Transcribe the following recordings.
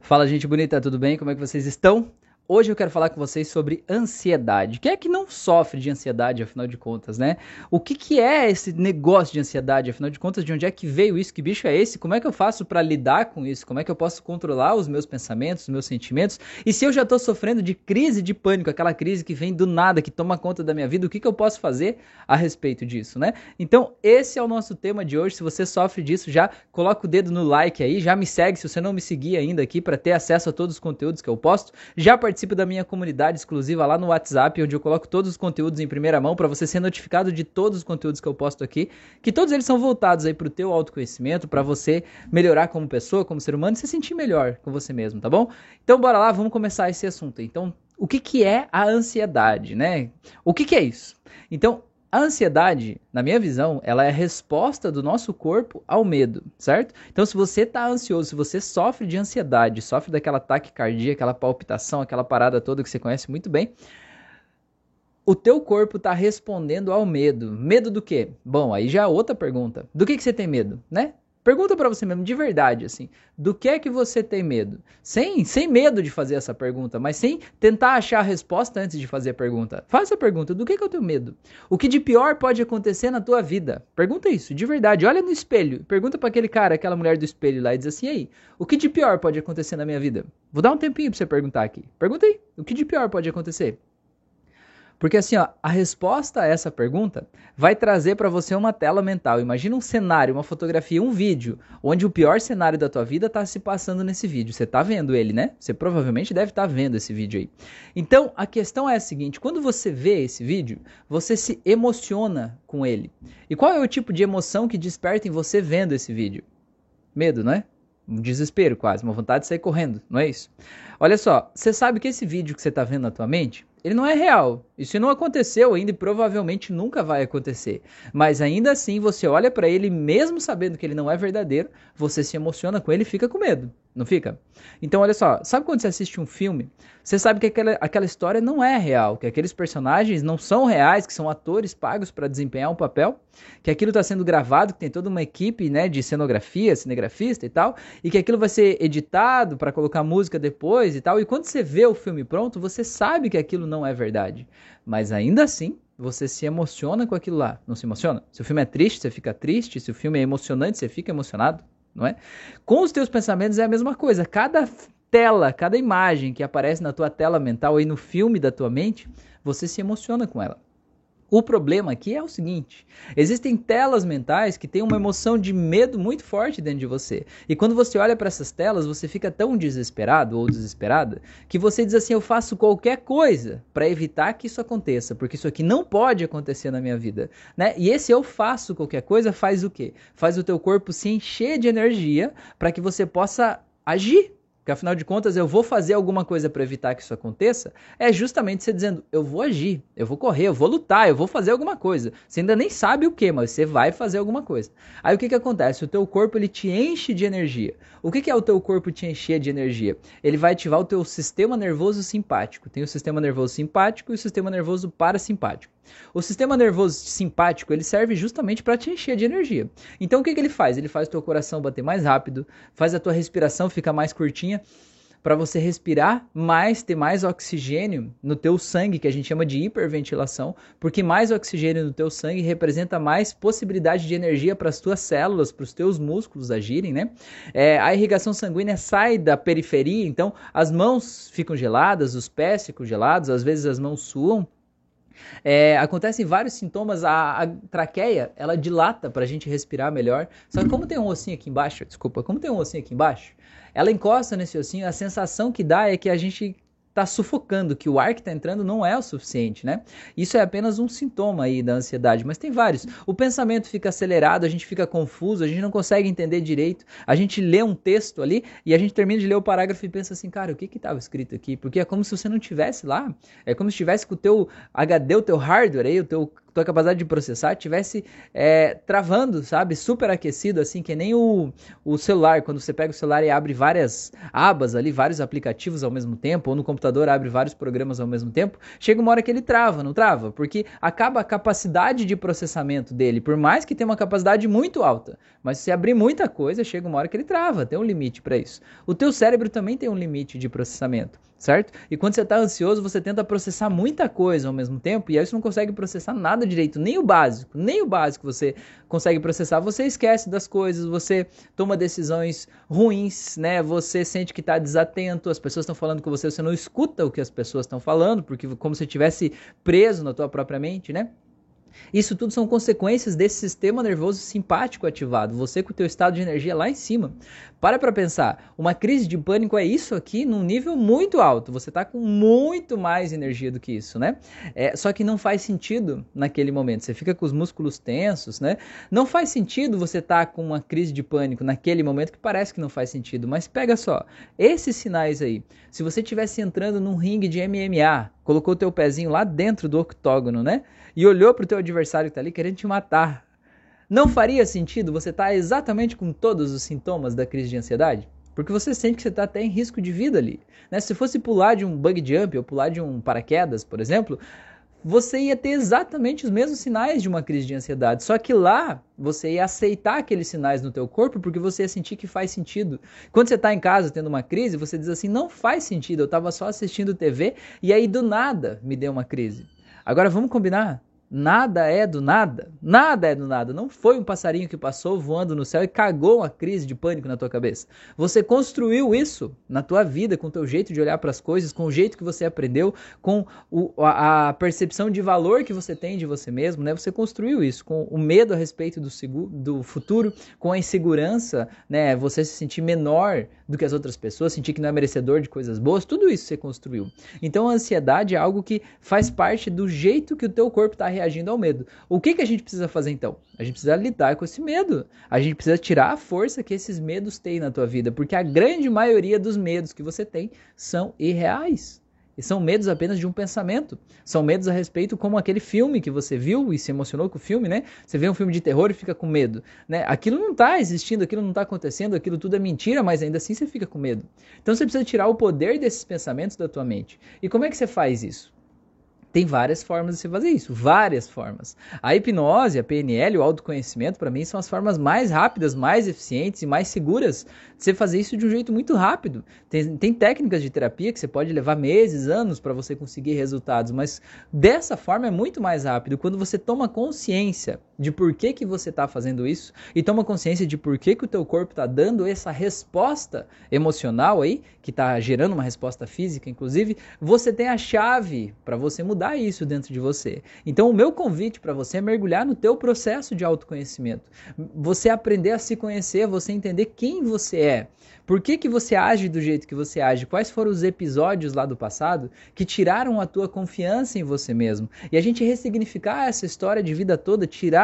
Fala, gente bonita, tudo bem? Como é que vocês estão? Hoje eu quero falar com vocês sobre ansiedade. Quem é que não sofre de ansiedade, afinal de contas, né? O que, que é esse negócio de ansiedade, afinal de contas? De onde é que veio isso? Que bicho é esse? Como é que eu faço para lidar com isso? Como é que eu posso controlar os meus pensamentos, os meus sentimentos? E se eu já tô sofrendo de crise de pânico, aquela crise que vem do nada, que toma conta da minha vida, o que, que eu posso fazer a respeito disso, né? Então, esse é o nosso tema de hoje. Se você sofre disso, já coloca o dedo no like aí, já me segue se você não me seguir ainda aqui para ter acesso a todos os conteúdos que eu posto. Já participa participe da minha comunidade exclusiva lá no WhatsApp, onde eu coloco todos os conteúdos em primeira mão para você ser notificado de todos os conteúdos que eu posto aqui, que todos eles são voltados aí pro teu autoconhecimento, para você melhorar como pessoa, como ser humano e se sentir melhor com você mesmo, tá bom? Então bora lá, vamos começar esse assunto. Então, o que que é a ansiedade, né? O que que é isso? Então, a ansiedade, na minha visão, ela é a resposta do nosso corpo ao medo, certo? Então, se você está ansioso, se você sofre de ansiedade, sofre daquela taquicardia, aquela palpitação, aquela parada toda que você conhece muito bem, o teu corpo está respondendo ao medo. Medo do quê? Bom, aí já é outra pergunta. Do que, que você tem medo, né? Pergunta para você mesmo, de verdade, assim, do que é que você tem medo? Sem, sem medo de fazer essa pergunta, mas sem tentar achar a resposta antes de fazer a pergunta. Faça a pergunta, do que, é que eu tenho medo? O que de pior pode acontecer na tua vida? Pergunta isso, de verdade. Olha no espelho, pergunta para aquele cara, aquela mulher do espelho lá e diz assim, aí, o que de pior pode acontecer na minha vida? Vou dar um tempinho para você perguntar aqui. Pergunta aí, o que de pior pode acontecer? Porque assim, ó, a resposta a essa pergunta vai trazer para você uma tela mental. Imagina um cenário, uma fotografia, um vídeo, onde o pior cenário da tua vida está se passando nesse vídeo. Você está vendo ele, né? Você provavelmente deve estar tá vendo esse vídeo aí. Então, a questão é a seguinte: quando você vê esse vídeo, você se emociona com ele. E qual é o tipo de emoção que desperta em você vendo esse vídeo? Medo, não é? Um desespero quase, uma vontade de sair correndo, não é isso? Olha só, você sabe que esse vídeo que você está vendo na tua mente, ele não é real. Isso não aconteceu ainda e provavelmente nunca vai acontecer. Mas ainda assim, você olha para ele, mesmo sabendo que ele não é verdadeiro, você se emociona com ele e fica com medo. Não fica? Então, olha só, sabe quando você assiste um filme, você sabe que aquela, aquela história não é real, que aqueles personagens não são reais, que são atores pagos para desempenhar um papel, que aquilo está sendo gravado, que tem toda uma equipe né, de cenografia, cinegrafista e tal, e que aquilo vai ser editado para colocar música depois e tal. E quando você vê o filme pronto, você sabe que aquilo não é verdade. Mas ainda assim, você se emociona com aquilo lá. Não se emociona? Se o filme é triste, você fica triste. Se o filme é emocionante, você fica emocionado não é? Com os teus pensamentos é a mesma coisa. Cada tela, cada imagem que aparece na tua tela mental e no filme da tua mente, você se emociona com ela. O problema aqui é o seguinte: existem telas mentais que têm uma emoção de medo muito forte dentro de você. E quando você olha para essas telas, você fica tão desesperado ou desesperada que você diz assim: eu faço qualquer coisa para evitar que isso aconteça, porque isso aqui não pode acontecer na minha vida, né? E esse eu faço qualquer coisa faz o quê? Faz o teu corpo se encher de energia para que você possa agir porque afinal de contas eu vou fazer alguma coisa para evitar que isso aconteça, é justamente você dizendo, eu vou agir, eu vou correr, eu vou lutar, eu vou fazer alguma coisa. Você ainda nem sabe o que, mas você vai fazer alguma coisa. Aí o que que acontece? O teu corpo ele te enche de energia. O que que é o teu corpo te encher de energia? Ele vai ativar o teu sistema nervoso simpático. Tem o sistema nervoso simpático e o sistema nervoso parasimpático. O sistema nervoso simpático ele serve justamente para te encher de energia. Então o que, que ele faz? Ele faz o teu coração bater mais rápido, faz a tua respiração ficar mais curtinha para você respirar mais, ter mais oxigênio no teu sangue, que a gente chama de hiperventilação, porque mais oxigênio no teu sangue representa mais possibilidade de energia para as tuas células, para os teus músculos agirem, né? É, a irrigação sanguínea sai da periferia, então as mãos ficam geladas, os pés ficam gelados, às vezes as mãos suam, é, acontecem vários sintomas, a, a traqueia, ela dilata para a gente respirar melhor. Só que como tem um ossinho aqui embaixo, desculpa, como tem um ossinho aqui embaixo, ela encosta nesse ossinho, a sensação que dá é que a gente está sufocando, que o ar que está entrando não é o suficiente, né? Isso é apenas um sintoma aí da ansiedade, mas tem vários. O pensamento fica acelerado, a gente fica confuso, a gente não consegue entender direito, a gente lê um texto ali e a gente termina de ler o parágrafo e pensa assim, cara, o que que estava escrito aqui? Porque é como se você não tivesse lá, é como se estivesse com o teu HD, o teu hardware aí, o teu tua capacidade de processar tivesse é, travando, sabe? Superaquecido, assim, que nem o, o celular. Quando você pega o celular e abre várias abas ali, vários aplicativos ao mesmo tempo, ou no computador abre vários programas ao mesmo tempo, chega uma hora que ele trava, não trava? Porque acaba a capacidade de processamento dele, por mais que tenha uma capacidade muito alta. Mas se abrir muita coisa, chega uma hora que ele trava, tem um limite para isso. O teu cérebro também tem um limite de processamento certo? E quando você está ansioso, você tenta processar muita coisa ao mesmo tempo e aí você não consegue processar nada direito, nem o básico, nem o básico você consegue processar. Você esquece das coisas, você toma decisões ruins, né? Você sente que está desatento, as pessoas estão falando com você, você não escuta o que as pessoas estão falando, porque como se estivesse preso na tua própria mente, né? Isso tudo são consequências desse sistema nervoso simpático ativado, você com o teu estado de energia lá em cima. Para para pensar, uma crise de pânico é isso aqui num nível muito alto, você está com muito mais energia do que isso, né? É, só que não faz sentido naquele momento, você fica com os músculos tensos, né? Não faz sentido você estar tá com uma crise de pânico naquele momento que parece que não faz sentido, mas pega só, esses sinais aí, se você estivesse entrando num ringue de MMA, colocou o teu pezinho lá dentro do octógono, né? E olhou para o teu adversário que está ali querendo te matar. Não faria sentido você estar tá exatamente com todos os sintomas da crise de ansiedade? Porque você sente que você está até em risco de vida ali. Né? Se fosse pular de um bug jump ou pular de um paraquedas, por exemplo, você ia ter exatamente os mesmos sinais de uma crise de ansiedade. Só que lá você ia aceitar aqueles sinais no teu corpo porque você ia sentir que faz sentido. Quando você está em casa tendo uma crise, você diz assim, não faz sentido, eu estava só assistindo TV e aí do nada me deu uma crise. Agora vamos combinar? Nada é do nada. Nada é do nada. Não foi um passarinho que passou voando no céu e cagou uma crise de pânico na tua cabeça. Você construiu isso na tua vida, com o teu jeito de olhar para as coisas, com o jeito que você aprendeu, com o, a, a, percepção de valor que você tem de você mesmo, né? Você construiu isso com o medo a respeito do, seguro, do futuro, com a insegurança, né? Você se sentir menor do que as outras pessoas, sentir que não é merecedor de coisas boas, tudo isso você construiu. Então a ansiedade é algo que faz parte do jeito que o teu corpo está reagindo ao medo. O que, que a gente precisa fazer então? A gente precisa lidar com esse medo. A gente precisa tirar a força que esses medos têm na tua vida, porque a grande maioria dos medos que você tem são irreais. E são medos apenas de um pensamento. São medos a respeito como aquele filme que você viu e se emocionou com o filme, né? Você vê um filme de terror e fica com medo, né? Aquilo não está existindo, aquilo não está acontecendo, aquilo tudo é mentira, mas ainda assim você fica com medo. Então você precisa tirar o poder desses pensamentos da tua mente. E como é que você faz isso? Tem várias formas de se fazer isso, várias formas. A hipnose, a PNL, o autoconhecimento, para mim, são as formas mais rápidas, mais eficientes e mais seguras de você fazer isso de um jeito muito rápido. Tem, tem técnicas de terapia que você pode levar meses, anos para você conseguir resultados, mas dessa forma é muito mais rápido. Quando você toma consciência de por que, que você está fazendo isso e toma consciência de por que, que o teu corpo está dando essa resposta emocional aí, que está gerando uma resposta física, inclusive, você tem a chave para você mudar isso dentro de você. Então, o meu convite para você é mergulhar no teu processo de autoconhecimento. Você aprender a se conhecer, você entender quem você é. Por que, que você age do jeito que você age? Quais foram os episódios lá do passado que tiraram a tua confiança em você mesmo? E a gente ressignificar essa história de vida toda, tirar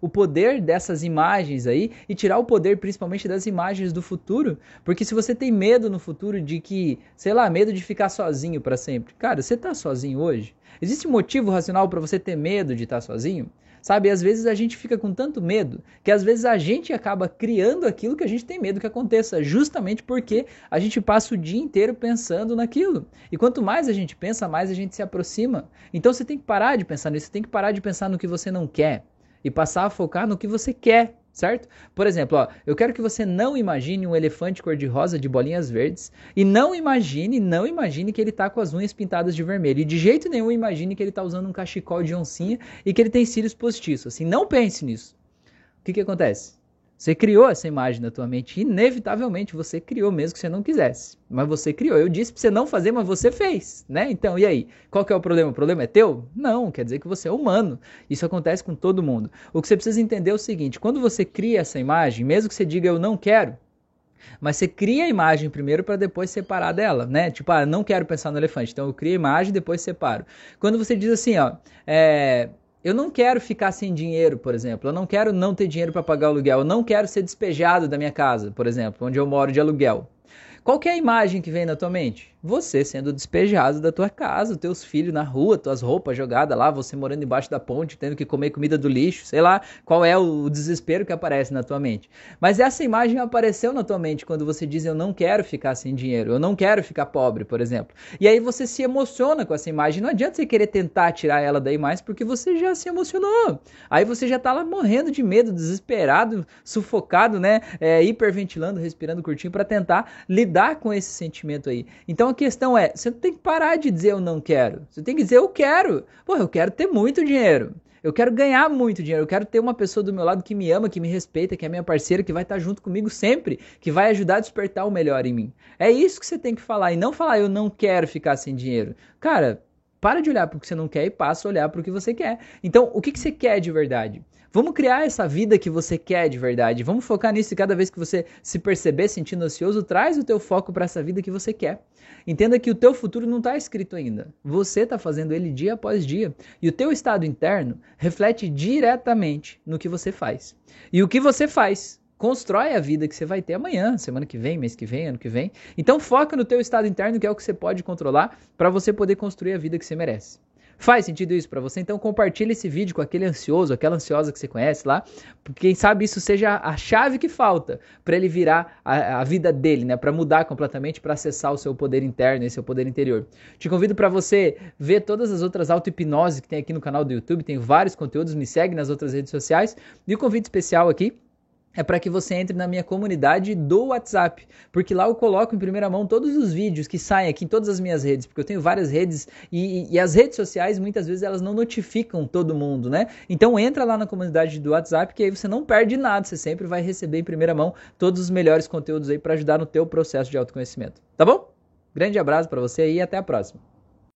o poder dessas imagens aí e tirar o poder principalmente das imagens do futuro. Porque se você tem medo no futuro de que, sei lá, medo de ficar sozinho para sempre, cara, você tá sozinho hoje? Existe motivo racional para você ter medo de estar sozinho? Sabe, às vezes a gente fica com tanto medo que às vezes a gente acaba criando aquilo que a gente tem medo que aconteça, justamente porque a gente passa o dia inteiro pensando naquilo. E quanto mais a gente pensa, mais a gente se aproxima. Então você tem que parar de pensar nisso, você tem que parar de pensar no que você não quer e passar a focar no que você quer certo? Por exemplo, ó, eu quero que você não imagine um elefante cor-de-rosa de bolinhas verdes e não imagine, não imagine que ele está com as unhas pintadas de vermelho. E de jeito nenhum imagine que ele está usando um cachecol de oncinha e que ele tem cílios postiços. Assim, não pense nisso. O que que acontece? Você criou essa imagem na tua mente. Inevitavelmente você criou, mesmo que você não quisesse. Mas você criou. Eu disse para você não fazer, mas você fez, né? Então, e aí? Qual que é o problema? O problema é teu? Não, quer dizer que você é humano. Isso acontece com todo mundo. O que você precisa entender é o seguinte: quando você cria essa imagem, mesmo que você diga eu não quero, mas você cria a imagem primeiro para depois separar dela, né? Tipo, ah, não quero pensar no elefante, então eu crio a imagem e depois separo. Quando você diz assim, ó, é, eu não quero ficar sem dinheiro, por exemplo. Eu não quero não ter dinheiro para pagar o aluguel. Eu não quero ser despejado da minha casa, por exemplo, onde eu moro de aluguel. Qual é a imagem que vem na tua mente? Você sendo despejado da tua casa, teus filhos na rua, tuas roupas jogadas lá, você morando embaixo da ponte, tendo que comer comida do lixo, sei lá qual é o desespero que aparece na tua mente. Mas essa imagem apareceu na tua mente quando você diz eu não quero ficar sem dinheiro, eu não quero ficar pobre, por exemplo. E aí você se emociona com essa imagem. Não adianta você querer tentar tirar ela daí mais porque você já se emocionou. Aí você já tá lá morrendo de medo, desesperado, sufocado, né? É, hiperventilando, respirando curtinho para tentar lidar com esse sentimento aí. Então a questão é, você tem que parar de dizer eu não quero. Você tem que dizer eu quero. Pô, eu quero ter muito dinheiro. Eu quero ganhar muito dinheiro, eu quero ter uma pessoa do meu lado que me ama, que me respeita, que é minha parceira, que vai estar junto comigo sempre, que vai ajudar a despertar o melhor em mim. É isso que você tem que falar e não falar eu não quero ficar sem dinheiro. Cara, para de olhar para o que você não quer e passa a olhar para o que você quer. Então, o que, que você quer de verdade? Vamos criar essa vida que você quer de verdade. Vamos focar nisso e cada vez que você se perceber sentindo ansioso, traz o teu foco para essa vida que você quer. Entenda que o teu futuro não está escrito ainda. Você está fazendo ele dia após dia. E o teu estado interno reflete diretamente no que você faz. E o que você faz constrói a vida que você vai ter amanhã, semana que vem, mês que vem, ano que vem. Então foca no teu estado interno, que é o que você pode controlar, para você poder construir a vida que você merece. Faz sentido isso para você? Então compartilhe esse vídeo com aquele ansioso, aquela ansiosa que você conhece lá, porque quem sabe isso seja a chave que falta para ele virar a, a, vida dele, né? Para mudar completamente, para acessar o seu poder interno e seu poder interior. Te convido para você ver todas as outras auto-hipnose que tem aqui no canal do YouTube, tem vários conteúdos, me segue nas outras redes sociais. E o convite especial aqui é para que você entre na minha comunidade do WhatsApp, porque lá eu coloco em primeira mão todos os vídeos que saem aqui em todas as minhas redes, porque eu tenho várias redes e, e, as redes sociais muitas vezes elas não notificam todo mundo, né? Então entra lá na comunidade do WhatsApp que aí você não perde nada, você sempre vai receber em primeira mão todos os melhores conteúdos aí para ajudar no teu processo de autoconhecimento, tá bom? Grande abraço para você e até a próxima.